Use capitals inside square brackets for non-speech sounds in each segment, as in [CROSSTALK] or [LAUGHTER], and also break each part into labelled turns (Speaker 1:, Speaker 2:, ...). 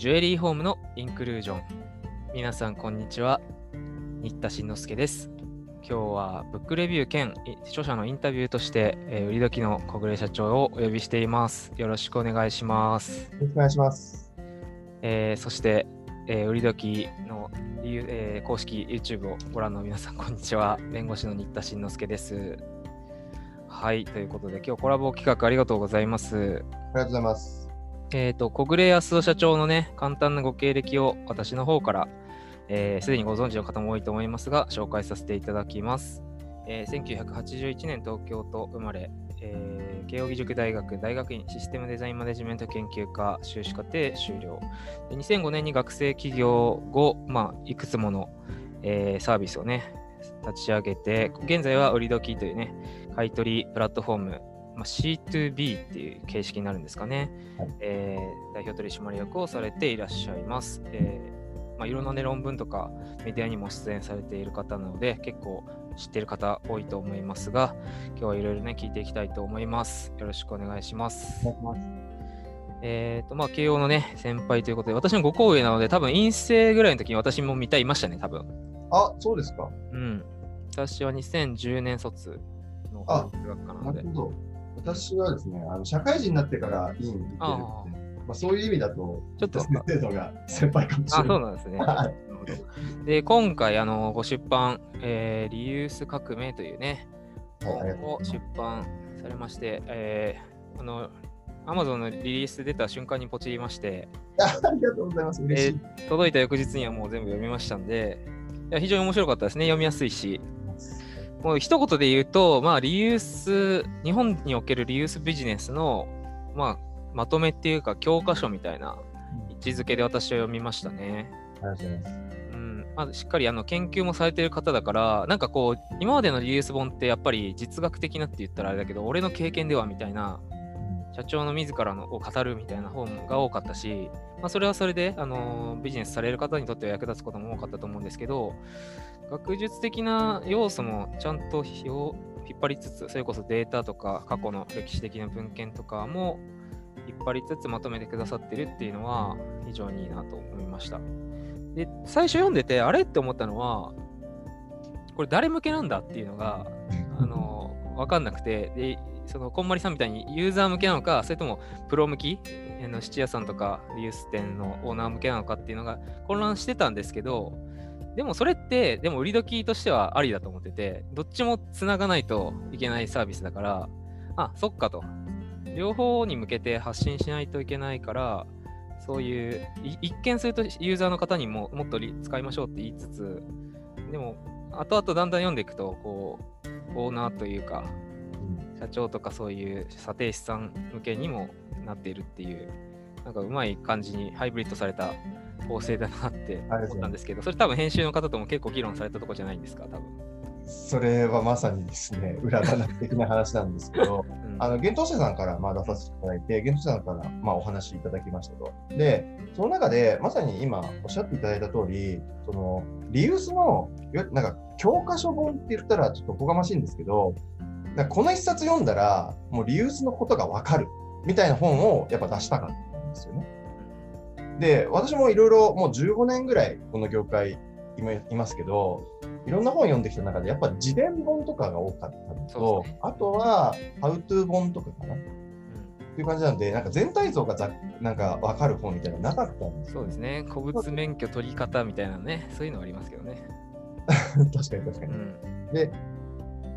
Speaker 1: ジュエリーホームのインクルージョン。皆さん、こんにちは。新田慎之介です。今日はブックレビュー兼い著者のインタビューとして、えー売り時の小暮社長をお呼びしています。よろしくお願いします。
Speaker 2: よろしくお願いします。
Speaker 1: えーそして、えー売り時のえー公式 YouTube をご覧の皆さん、こんにちは。弁護士の新田慎之介です。はい、ということで、今日コラボ企画ありがとうございます。
Speaker 2: ありがとうございます。
Speaker 1: えっ、と、小暮康夫社長のね、簡単なご経歴を私の方から、えーでにご存知の方も多いと思いますが、紹介させていただきます。えー1981年東京と生まれ、えー慶應義塾大学大学院システムデザインマネジメント研究科修士課程修了。で2005年に学生起業後、まあ、いくつもの、えーサービスをね、立ち上げて、現在は売り時というね、買い取りプラットフォーム、まあ、C2B っていう形式になるんですかね。
Speaker 2: はい
Speaker 1: えー代表取締役をされていらっしゃいます。えーまあ、いろんな、ね、論文とかメディアにも出演されている方なので、結構知っている方多いと思いますが、今日はいろいろね、聞いていきたいと思います。よろしくお願いします。えっ、と、まあ、慶応のね、先輩ということで、私の5個上なので、多分陰性ぐらいの時に私も見たいましたね、多分。
Speaker 2: あ、そうですか。
Speaker 1: うん。私は2010年卒の学科なので
Speaker 2: なる。ほど。私はですね、あの社会人になってから院に行ってまあ、そういう意味だと、
Speaker 1: ちょっと
Speaker 2: 先生のが先輩かもし
Speaker 1: あ、
Speaker 2: れない。
Speaker 1: そうなんですね。で、今回、あの、ご出版、えーリユース革命というね、本を出版されまして、えーあの、Amazon のリリース出た瞬間にポチりまして、
Speaker 2: あありがとうございます。嬉しい。
Speaker 1: 届いた翌日にはもう全部読みましたんで、いや非常に面白かったですね。読みやすいし。もう一言で言うと、まあ、リユース、日本におけるリユースビジネスの、まあ、まとめっていうか、教科書みたいな位置づけで私は読みましたね。
Speaker 2: う
Speaker 1: んまあ、しっかりあの研究もされてる方だから、なんかこう、今までのリユース本ってやっぱり実学的なって言ったらあれだけど、俺の経験ではみたいな、社長の自らのを語るみたいな本が多かったし、まあ、それはそれで、あのビジネスされる方にとっては役立つことも多かったと思うんですけど、学術的な要素もちゃんと引っ張りつつ、それこそデータとか過去の歴史的な文献とかも引っ張りつつまとめてくださってるっていうのは非常にいいなと思いました。で、最初読んでて、あれって思ったのは、これ誰向けなんだっていうのが、あの、わかんなくて、で、その、こんまりさんみたいにユーザー向けなのか、それともプロ向き、の質屋さんとかリユース店のオーナー向けなのかっていうのが混乱してたんですけど、でもそれって、でも売り時としてはありだと思ってて、どっちもつながないといけないサービスだから、あ、そっかと。両方に向けて発信しないといけないから、そういう、一見するとユーザーの方にももっと使いましょうって言いつつ、でも、後々だんだん読んでいくと、こう、オーナーというか、社長とかそういう査定士さん向けにもなっているっていう、なんかうまい感じにハイブリッドされた構成だなって思ったんですけど、それ多分編集の方とも結構議論されたとこじゃないんですか、多分。
Speaker 2: それはまさにですね、裏話的な話なんですけど、[LAUGHS]
Speaker 1: うん
Speaker 2: あの、幻冬舎さんからまあ出させていただいて、幻冬舎さんからまあお話しいただきましたと。で、その中で、まさに今おっしゃっていただいた通り、その、リユースの、なんか、教科書本って言ったらちょっとおこがましいんですけど、なんかこの一冊読んだら、もうリユースのことがわかるみたいな本をやっぱ出したかったんですよね。で、私もいろいろもう15年ぐらいこの業界今いますけど、いろんな本読んできた中で、やっぱ自伝本とかが多かったのと、
Speaker 1: ね
Speaker 2: あとは、ハウトゥー本とかかなっていう感じなんで、なんか全体像がざなんか分かる本みたいなのなかったんです
Speaker 1: そうですね、古物免許取り方みたいなね、そういうのありますけどね。[LAUGHS]
Speaker 2: 確かに確かに。
Speaker 1: うん。
Speaker 2: で、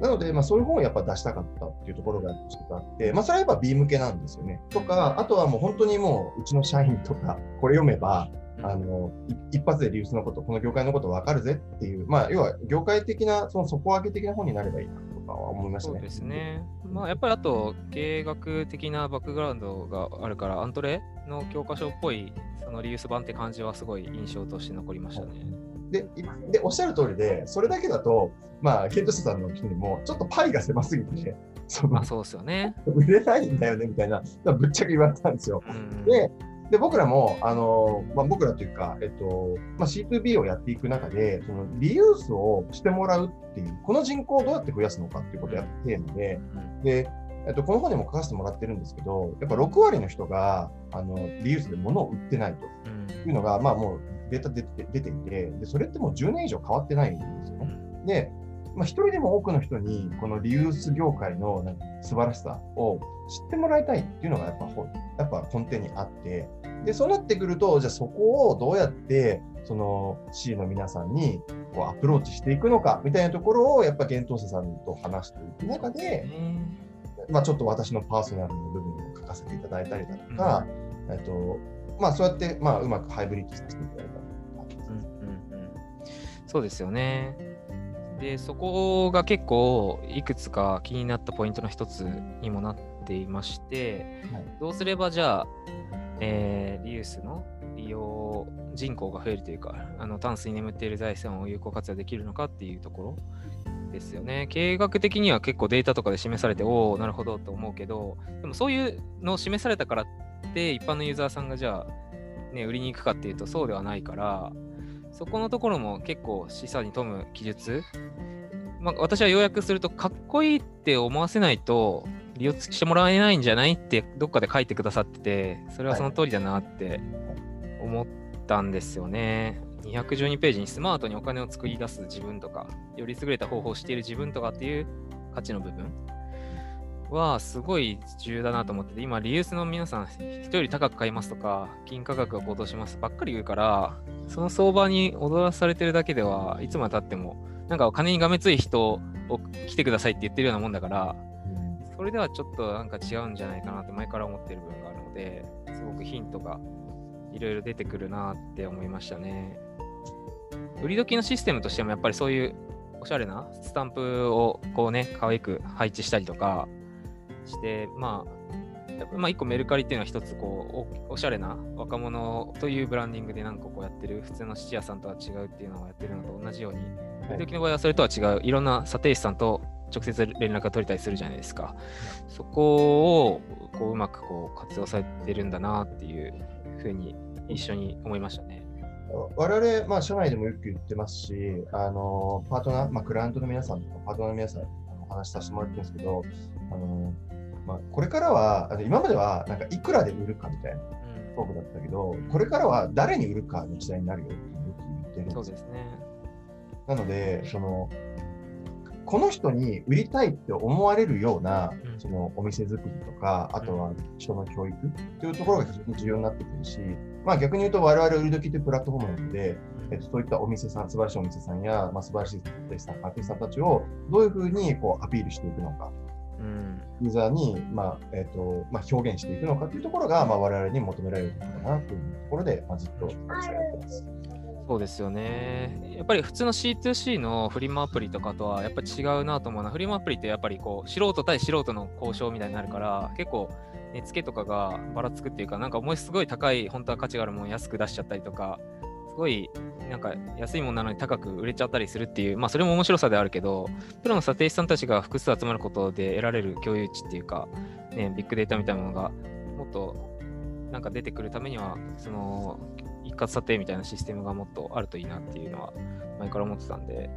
Speaker 2: なので、まあ、そういう本をやっぱ出したかったっていうところが一つあって、まあ、それはやっぱ B 向けなんですよね。とか、あとはもう本当にもう、うちの社員とか、これ読めば、
Speaker 1: うん
Speaker 2: あのい一発でリユースのこと、この業界のこと分かるぜっていう、まあ、要は業界的な、その底上げ的な本になればいいなとかは思いましたね。
Speaker 1: そうですね。まあ、やっぱりあと、経営学的なバックグラウンドがあるから、アントレの教科書っぽい、そのリユース版って感じはすごい印象として残りましたね。
Speaker 2: でおっしゃる通りで、それだけだと、まあ、ケントシさんの記にも、ちょっとパイが狭すぎて、その
Speaker 1: まあ、そうですよね。
Speaker 2: 売れないんだよねみたいな、ぶっちゃけ言われたんですよ。
Speaker 1: うん、
Speaker 2: で、で僕らも、あのまあ、僕らというか、えっとまあ、C2B をやっていく中で、そのリユースをしてもらうっていう、この人口をどうやって増やすのかっていうことをやっているので、
Speaker 1: うん
Speaker 2: でえっと、この本にも書かせてもらってるんですけど、やっぱ6割の人があのリユースで物を売ってないというのが、まあ、もうデータで出ていてで、それってもう10年以上変わってないんですよね。で、まあ、一人でも多くの人にこのリユース業界のなんか素晴らしさを知ってもらいたいっていうのがやっぱやっぱ根底にあって、でそうなってくると、じゃあそこをどうやってその C の皆さんにこうアプローチしていくのかみたいなところをやっぱ幻冬者さんと話していく中で、まあ、ちょっと私のパーソナルの部分を書かせていただいたりだとか、うん、えっとまあ、そうやって、まあ、うまくハイブリッドさせていただいた
Speaker 1: そうですよね。で、そこが結構いくつか気になったポイントの一つにもなっていまして、はい、どうすればじゃあ、えー、リユースの利用人口が増えるというか、あのタンスに眠っている財産を有効活用できるのかっていうところですよね。経営学的には結構データとかで示されて、おお、なるほどと思うけど、でもそういうのを示されたからって一般のユーザーさんがじゃあ、ね、売りに行くかっていうとそうではないから、そこのところも結構示唆に富む記述。まあ、私は要約すると、かっこいいって思わせないと利用してもらえないんじゃないってどっかで書いてくださってて、それはその通りだなって思ったんですよね。212ページにスマートにお金を作り出す自分とか、より優れた方法をしている自分とかっていう価値の部分はすごい重要だなと思ってて、今、リユースの皆さん、人より高く買いますとか、金価格が高騰しますばっかり言うから、その相場に踊らされてるだけでは、いつまでたっても、なんか金にがめつい人を来てくださいって言ってるようなもんだから、それではちょっとなんか違うんじゃないかなって前から思ってる部分があるので、すごくヒントがいろいろ出てくるなって思いましたね。売り時のシステムとしてもやっぱりそういうおしゃれなスタンプをこうね、可愛く配置したりとか、して、まあ、まあ、一個メルカリっていうのは一つこうおしゃれな若者というブランディングで何個こうやってる普通の質屋さんとは違うっていうのをやってるのと同じように、はい、時の場合はそれとは違ういろんな査定士さんと直接連絡が取れたりするじゃないですか。そこをこううまくこう活用されてるんだなっていうふうに一緒に思いましたね。
Speaker 2: 我々、まあ、社内でもよく言ってますし、あのパートナー、まあ、クライアントの皆さんとか、パートナーの皆さん、お話しさせてもらってるんですけど、あのまあ、これからは、あの今まではなんかいくらで売るかみたいなトークだったけど、これからは誰に売るかの時代になるよって言ってるんです
Speaker 1: そうですね。
Speaker 2: なので、その、この人に売りたいって思われるような、そのお店作りとか、あとは人の教育というところが非常に重要になってくるし、まあ逆に言うと我々売り時というプラットフォームなので、えっと、そういったお店さん、素晴らしいお店さんや、まあ、素晴らしいアーティストたちをどういうふうにこうアピールしていくのか、うん、ユーザーに、まあえーとまあ、表現していくのかというところが、まあ、我々に求められるのかなというところで、まあ、ずっと伝えてます。
Speaker 1: そうですよね。やっぱり普通の C2C のフリマアプリとかとはやっぱり違うなと思うな。フリマアプリってやっぱりこう素人対素人の交渉みたいになるから結構値付けとかがばらつくっていうかなんかもうすごい高い本当は価値があるもの安く出しちゃったりとかすごいなんか安いものなのに高く売れちゃったりするっていうまあそれも面白さであるけどプロの査定士さんたちが複数集まることで得られる共有値っていうかねビッグデータみたいなものがもっとなんか出てくるためにはその一括査定みたいなシステムがもっとあるといいなっていうのは前から思ってたんで、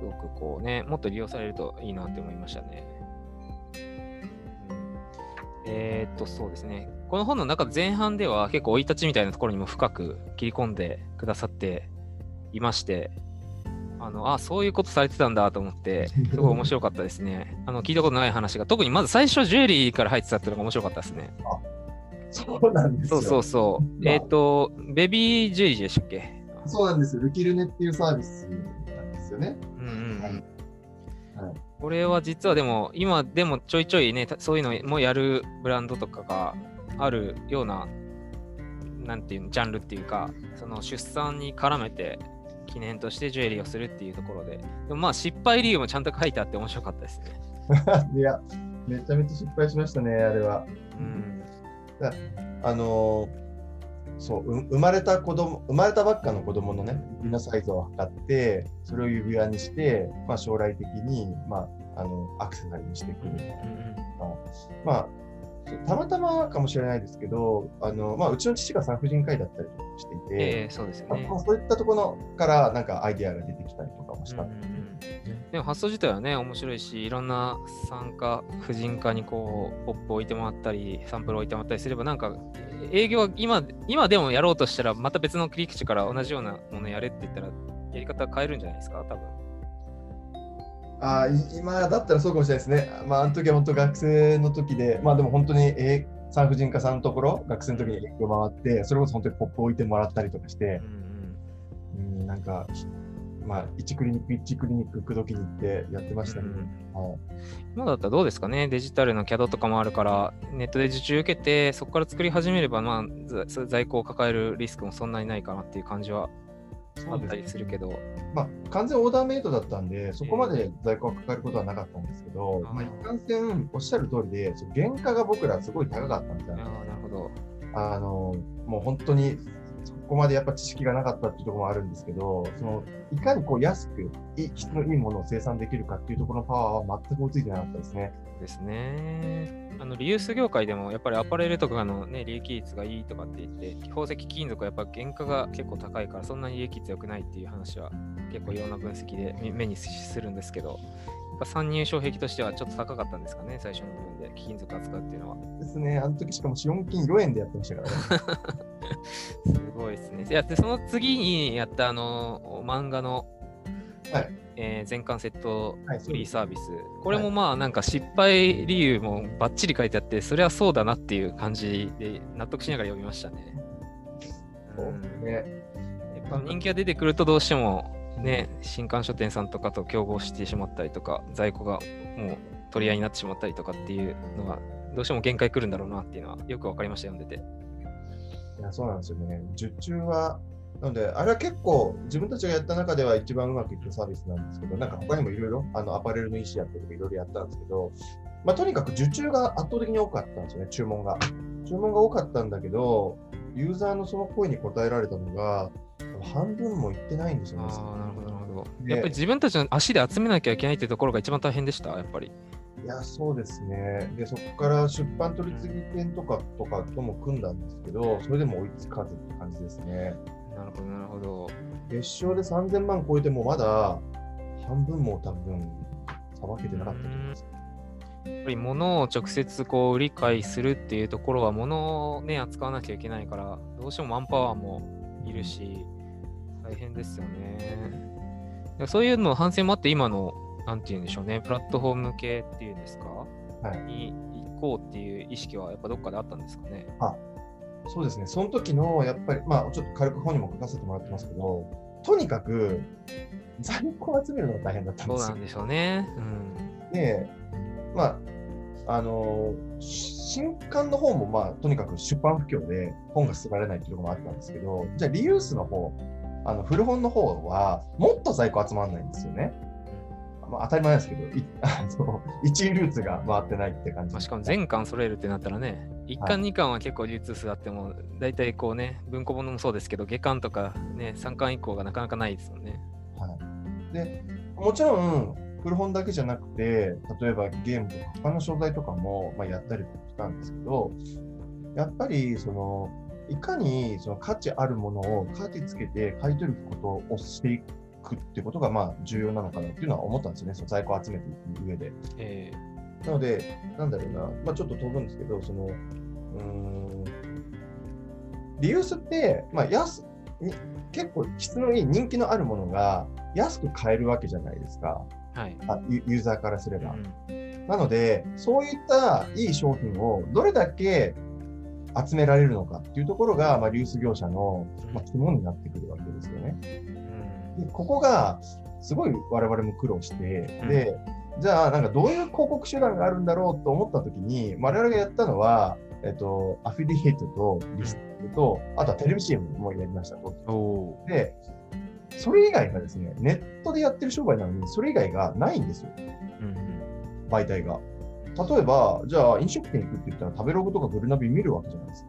Speaker 1: すごくこうね、もっと利用されるといいなって思いましたね。えー、っと、そうですね。この本の中前半では結構生い立ちみたいなところにも深く切り込んでくださっていまして、あの、あ、そういうことされてたんだと思って、[LAUGHS] すごい面白かったですね。あの、聞いたことない話が、特にまず最初ジュエリーから入ってたっていうのが面白かったですね。
Speaker 2: そうなんです
Speaker 1: よ。そうそうそう。えっ、ー、と、ベビージュエリーでしたっけ？
Speaker 2: そうなんですルキルネっていうサービスなんですよね。うんうん。はい
Speaker 1: はい、これは実はでも、今でもちょいちょいね、そういうのもやるブランドとかがあるような、なんていうの、ジャンルっていうか、その出産に絡めて記念としてジュエリーをするっていうところで、でもまあ失敗理由もちゃんと書いてあって面白かったですね。[LAUGHS]
Speaker 2: いや、めちゃめちゃ失敗しましたね、あれは。うんあのそう生まれた子供生まれたばっかの子供のね指のサイズを測ってそれを指輪にして、まあ、将来的に、まあ、あのアクセサリーにしてくるみたいな、まあたまたまかもしれないですけど、あのまあ、うちの父が産婦人科医だったりとかしていて、
Speaker 1: えー、そうですね、
Speaker 2: まあ、そういったところからなんかアイディアが出てきたりとかもしたんで、
Speaker 1: うんうん、でも発想自体はね、面白いし、いろんな参加、婦人科にこう、ポップ置いてもらったり、サンプル置いてもらったりすれば、なんか、営業は今、今でもやろうとしたら、また別の切り口から同じようなものやれって言ったら、やり方変えるんじゃないですか、多分。
Speaker 2: あ今だったらそうかもしれないですね。まあ、あの時は本当学生の時で、まあでも本当に、えー、産婦人科さんのところ、学生の時に営業回って、それこそ本当にポップ置いてもらったりとかして、うん、うん、なんか、まあ、1クリニック、1クリニック行く時に行ってやってましたね。うん、はい、
Speaker 1: 今だったらどうですかね、デジタルの CAD とかもあるから、ネットで受注受けて、そこから作り始めれば、まあ、在庫を抱えるリスクもそんなにないかなっていう感じはあったりするけど。
Speaker 2: まあ、完全オーダーメイドだったんで、そこまで在庫が抱えることはなかったんですけど、えー、まあ、一貫線、おっしゃる通りで、原価が僕らすごい高かったんですよ、ね。
Speaker 1: あなるほど
Speaker 2: あのもう本当にそこまでやっぱ知識がなかったっていうところもあるんですけど、そのいかにこう安くい質のいいものを生産できるかっていうところのパワーは全く追いついてなかったですね。
Speaker 1: ですね。あのリユース業界でもやっぱりアパレルとかの、ね、利益率がいいとかって言って、宝石金属はやっぱ原価が結構高いからそんなに利益率良くないっていう話は結構いろんな分析で目にするんですけど、参入障壁としてはちょっと高かったんですかね、最初の部分で貴金属扱うっていうのは。
Speaker 2: ですね、あの時しかも資本金4円でやってましたからね。
Speaker 1: すごいですね。いやでその次にやったあの漫画の、はいえー、全巻セットフリーサービス、はい、これもまあなんか失敗理由もばっちり書いてあって、それはそうだなっていう感じで納得しながら読みましたね。
Speaker 2: ね。
Speaker 1: やっぱ人気が出てくるとどうしてもね、新刊書店さんとかと競合してしまったりとか、在庫がもう取り合いになってしまったりとかっていうのは、どうしても限界来るんだろうなっていうのはよく分かりました、読んでて。
Speaker 2: いや、そうなんですよね。受注は、なので、あれは結構自分たちがやった中では一番うまくいくサービスなんですけど、なんか他にもいろいろあのアパレルの意思やったりとかいろいろやったんですけど、まあ、とにかく受注が圧倒的に多かったんですよね、注文が。注文が多かったんだけど、ユーザーのその声に応えられたのが、半分もいってないんですよね。
Speaker 1: やっぱり自分たちの足で集めなきゃいけないっていうところが一番大変でした、やっぱり。
Speaker 2: いや、そうですね。で、そこから出版取次店とかとかとも組んだんですけど、それでも追いつかずって感じですね。
Speaker 1: なるほど、なるほど。
Speaker 2: 月賞で3000万超えてもまだ半分も多分さばけてなかったと思います。
Speaker 1: やっぱり物を直接こう売り買いするっていうところは物をね扱わなきゃいけないからどうしてもマンパワーもいるし大変ですよね。そういうの反省もあって今のなんて言うんでしょうねプラットフォーム系っていうんですか、はい、に行こうっていう意識はやっぱどっかであったんですかね？
Speaker 2: あそうですねその時のやっぱりまあちょっと軽く本にも書かせてもらってますけどとにかく在庫を集めるのが大変だったんですよ。
Speaker 1: そうなんでしょうね。う
Speaker 2: ん、でまあ、あの新刊の方も、まあ、とにかく出版不況で本が捨てられないっていうところもあったんですけど、じゃあリユースの方、あの古本の方はもっと在庫集まらないんですよね。まあ、当たり前ですけど、い [LAUGHS] あの1ルーツが回ってないって感じ、まあ、
Speaker 1: しかも全巻揃えるってなったらね、1巻、2巻は結構流通数あっても、大体こうね、文庫本もそうですけど、下巻とかね、3巻以降がなかなかないですもんね。
Speaker 2: はい、でもちろん、古本だけじゃなくて、例えばゲームとか他の商材とかも、まあ、やったりしたんですけど、やっぱりその、いかにその価値あるものを価値つけて買い取ることをしていくってことがまあ重要なのかなっていうのは思ったんですよね、その在庫を集めていく上で。えー、なので、なんだろうな、まあ、ちょっと飛ぶんですけど、その、うん、リユースって、まあ安、結構質のいい人気のあるものが安く買えるわけじゃないですか。はい、あユーザーからすれば。うん、なので、そういったいい商品をどれだけ集められるのかっていうところが、まあ、流通業者の、まあ、肝になってくるわけですよね。うん、でここがすごい我々も苦労して、で、じゃあなんかどういう広告手段があるんだろうと思ったときに、我々がやったのは、えっと、アフィリエイトとリストと、あとはテレビ CM もやりましたと。で、それ以外がですね、ネットでやってる商売なのに、それ以外がないんですよ。うん、媒体が。例えば、じゃあ飲食店行くって言ったら食べログとかグルナビ見るわけじゃないですか。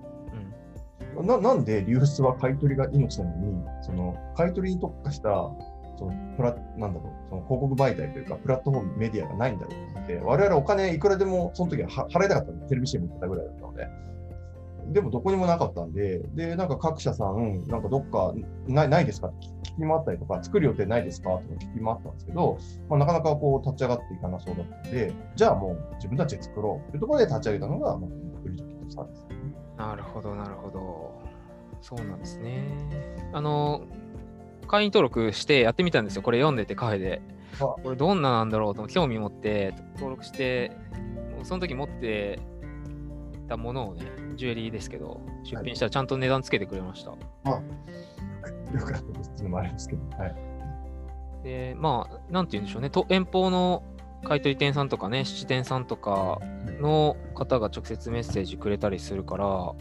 Speaker 2: うん、ななんで流出は買い取りが命なのに、その買い取りに特化したそのプラなんだろう、その広告媒体というか、プラットフォーム、メディアがないんだろうって、我々お金いくらでもその時は払いたかったんで、テレビ CM 行ってたぐらいだったので、でもどこにもなかったんで、で、なんか各社さん、なんかどっかないないですかって聞き回ったりとか、作る予定ないですか？とか聞き回ったんですけど、まあ、なかなかこう立ち上がっていかなそうだったので、じゃあもう自分たちで作ろうというところで立ち上げたのが、まあ、売り時とサービス。
Speaker 1: なるほど、なるほど。そうなんですね。あの、会員登録してやってみたんですよ。これ読んでてカフェで。
Speaker 2: あ
Speaker 1: これどんななんだろうと興味持って登録して、その時持ってたものをね、ジュエリーですけど、出品したらちゃんと値段つけてくれました。
Speaker 2: よかったですっていうのもあるんですけど、はい。
Speaker 1: で、まあ、なんて言うんでしょうね、と遠方の買取店さんとかね、質店さんとかの方が直接メッセージくれたりするから、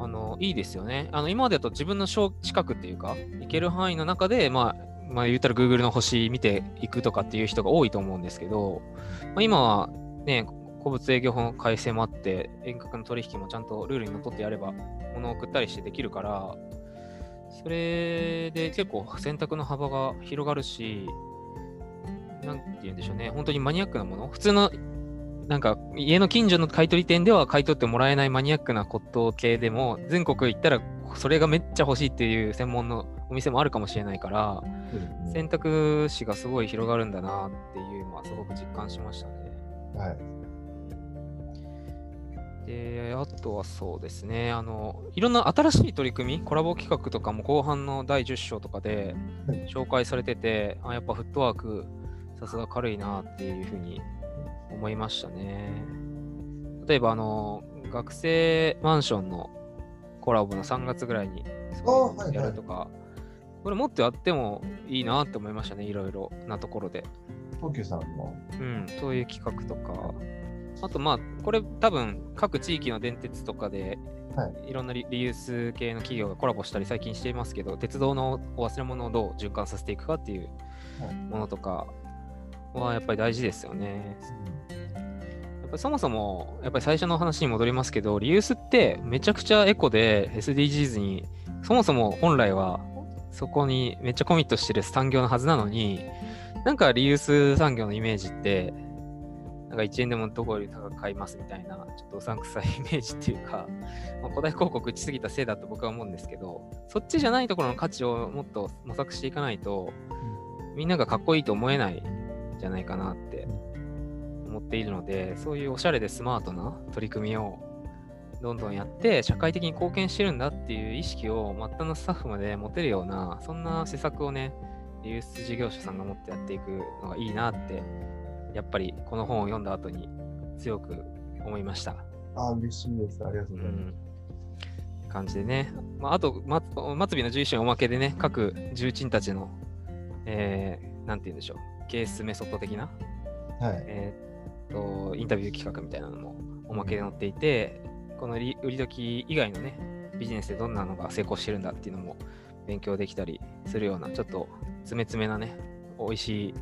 Speaker 1: あのいいですよね。あの今までだと自分の近くっていうか、行ける範囲の中で、まあ、まあ、言ったら Google の星見ていくとかっていう人が多いと思うんですけど、まあ、今はね、古物営業法の改正もあって、遠隔の取引もちゃんとルールにのっとってやれば、物を送ったりしてできるから、それで結構選択の幅が広がるし、なんて言うんでしょうね、本当にマニアックなもの、普通のなんか家の近所の買い取り店では買い取ってもらえないマニアックな骨董系でも、全国行ったらそれがめっちゃ欲しいっていう専門のお店もあるかもしれないから、選択肢がすごい広がるんだなっていうのはすごく実感しましたね。
Speaker 2: はい。
Speaker 1: で、あとはそうですね、あの、いろんな新しい取り組み、コラボ企画とかも後半の第10章とかで
Speaker 2: はい
Speaker 1: 紹介されてて、あやっぱフットワーク、さすが軽いなっていうふうに思いましたね。例えば、あの、学生マンションのコラボの3月ぐらいにやるとか、これもっとやってもいいなって思いましたね、いろいろなところで。
Speaker 2: 東急さんの、
Speaker 1: うん、そういう企画とか、あとまあ、これ多分各地域の電鉄とかで、、
Speaker 2: はい。
Speaker 1: ろんなリリユース系の企業がコラボしたり最近していますけど、鉄道のお忘れ物をどう循環させていくかっていう
Speaker 2: はい。
Speaker 1: ものとかはやっぱり大事ですよね。やっぱりそもそも、やっぱり最初の話に戻りますけど、リユースってめちゃくちゃエコで SDGs に、そもそも本来はそこにめっちゃコミットしてる産業のはずなのに、なんかリユース産業のイメージって、なんか1円でもどこより高く買いますみたいな、ちょっとうさんくさいイメージっていうか、まあ、古代広告打ちすぎたせいだと僕は思うんですけど、そっちじゃないところの価値をもっと模索していかないと、みんながかっこいいと思えないんじゃないかなって思っているので、そういうおしゃれでスマートな取り組みをどんどんやって、社会的に貢献してるんだっていう意識を末端のスタッフまで持てるような、そんな施策をね、リユース事業者さんが持ってやっていくのがいいなって、やっぱりこの本を読んだ後に強く思いました。
Speaker 2: あ、嬉しいです。ありがとう
Speaker 1: う
Speaker 2: ございます。
Speaker 1: ん。感じでね。まあ、あと、ま、末尾の11章のおまけでね、各重鎮たちの、えー、なんて言うんでしょう、ケースメソッド的な、
Speaker 2: はい。
Speaker 1: えーっと、インタビュー企画みたいなのもおまけで載っていて、このり売り時以外のね、ビジネスでどんなのが成功してるんだっていうのも勉強できたりするような、ちょっと詰め詰めなね、美味しい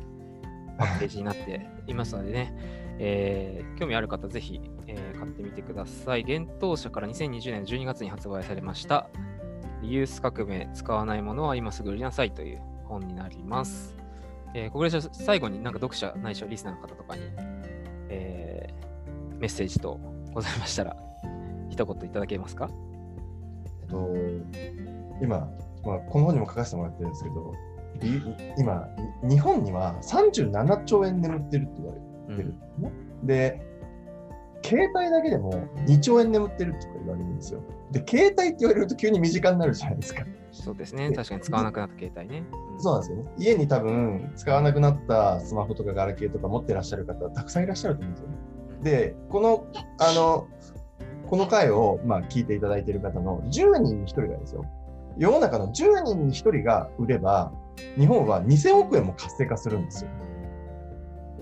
Speaker 1: パッケージになっていますのでね、えー興味ある方、ぜひ、えー買ってみてください。幻冬舎から2020年12月に発売されました、リユース革命、使わないものは今すぐ売りなさいという本になります。えー、ここで最後になんか読者ないしはリスナーの方とかに、えーメッセージとございましたら、一言いただけますか？
Speaker 2: えっと、今、まあ、この本にも書かせてもらってるんですけど、今、日本には37兆円眠ってるって言われ
Speaker 1: うん
Speaker 2: てるんですね。で、携帯だけでも2兆円眠ってるって言われるんですよ。で、携帯って言われると急に身近になるじゃないですか。
Speaker 1: そうですね。確かに使わなくなった携帯ね。うん
Speaker 2: そうなんですよね。家に多分使わなくなったスマホとかガラケーとか持ってらっしゃる方、たくさんいらっしゃると思うんですよね。で、この、あの、この回を、まあ、聞いていただいている方の10人に1人がですよ。世の中の10人に1人が売れば、日本は2000億円も活性化するんですよ。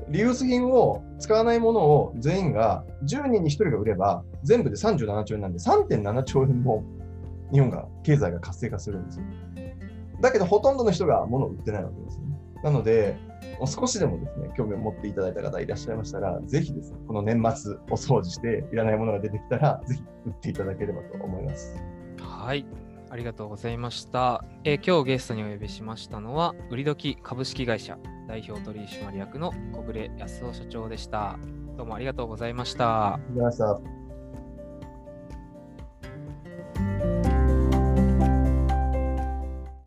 Speaker 2: リユース品を使わないものを全員が10人に1人が売れば、全部で37兆円なんで3.7兆円も日本が経済が活性化するんですよ。だけど、ほとんどの人が物を売ってないわけですよね。なので、少しでもですね、興味を持っていただいた方いらっしゃいましたら、ぜひですね、この年末お掃除して、いらないものが出てきたら、ぜひ売っていただければと思います。
Speaker 1: はい。ありがとうございました。えー今日ゲストにお呼びしましたのは、売り時株式会社代表取締役の小暮康夫社長でした。どうもありがとうございました。
Speaker 2: ありがとうございました。